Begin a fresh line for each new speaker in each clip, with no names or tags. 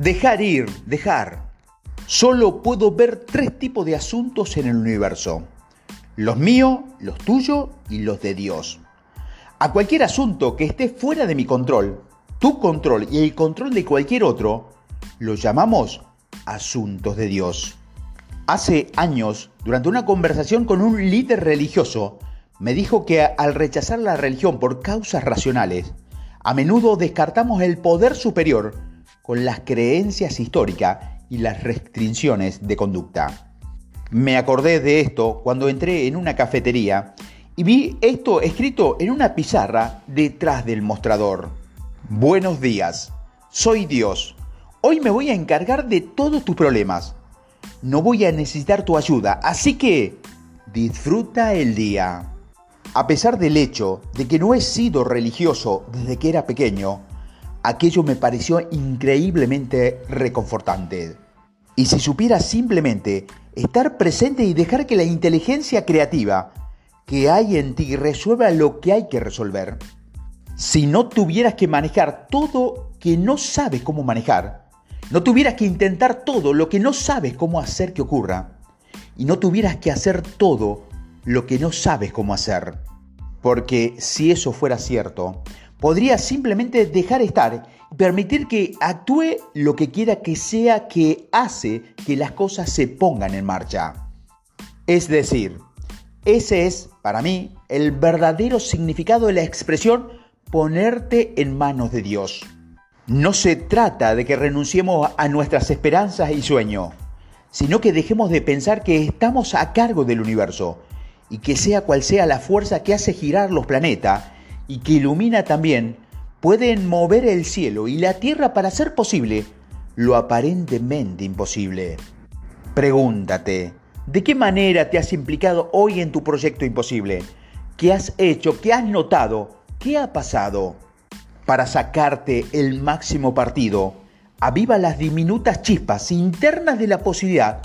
Dejar ir, dejar. Solo puedo ver tres tipos de asuntos en el universo. Los míos, los tuyos y los de Dios. A cualquier asunto que esté fuera de mi control, tu control y el control de cualquier otro, lo llamamos asuntos de Dios. Hace años, durante una conversación con un líder religioso, me dijo que al rechazar la religión por causas racionales, a menudo descartamos el poder superior con las creencias históricas y las restricciones de conducta. Me acordé de esto cuando entré en una cafetería y vi esto escrito en una pizarra detrás del mostrador. Buenos días, soy Dios. Hoy me voy a encargar de todos tus problemas. No voy a necesitar tu ayuda, así que disfruta el día. A pesar del hecho de que no he sido religioso desde que era pequeño, aquello me pareció increíblemente reconfortante. Y si supiera simplemente estar presente y dejar que la inteligencia creativa que hay en ti resuelva lo que hay que resolver, si no tuvieras que manejar todo que no sabes cómo manejar, no tuvieras que intentar todo lo que no sabes cómo hacer que ocurra, y no tuvieras que hacer todo lo que no sabes cómo hacer. Porque si eso fuera cierto, podría simplemente dejar estar y permitir que actúe lo que quiera que sea que hace que las cosas se pongan en marcha. Es decir, ese es, para mí, el verdadero significado de la expresión ponerte en manos de Dios. No se trata de que renunciemos a nuestras esperanzas y sueños, sino que dejemos de pensar que estamos a cargo del universo y que sea cual sea la fuerza que hace girar los planetas y que ilumina también, pueden mover el cielo y la tierra para hacer posible lo aparentemente imposible. Pregúntate, ¿de qué manera te has implicado hoy en tu proyecto imposible? ¿Qué has hecho? ¿Qué has notado? ¿Qué ha pasado? Para sacarte el máximo partido, aviva las diminutas chispas internas de la posibilidad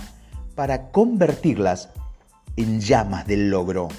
para convertirlas en llamas del logro.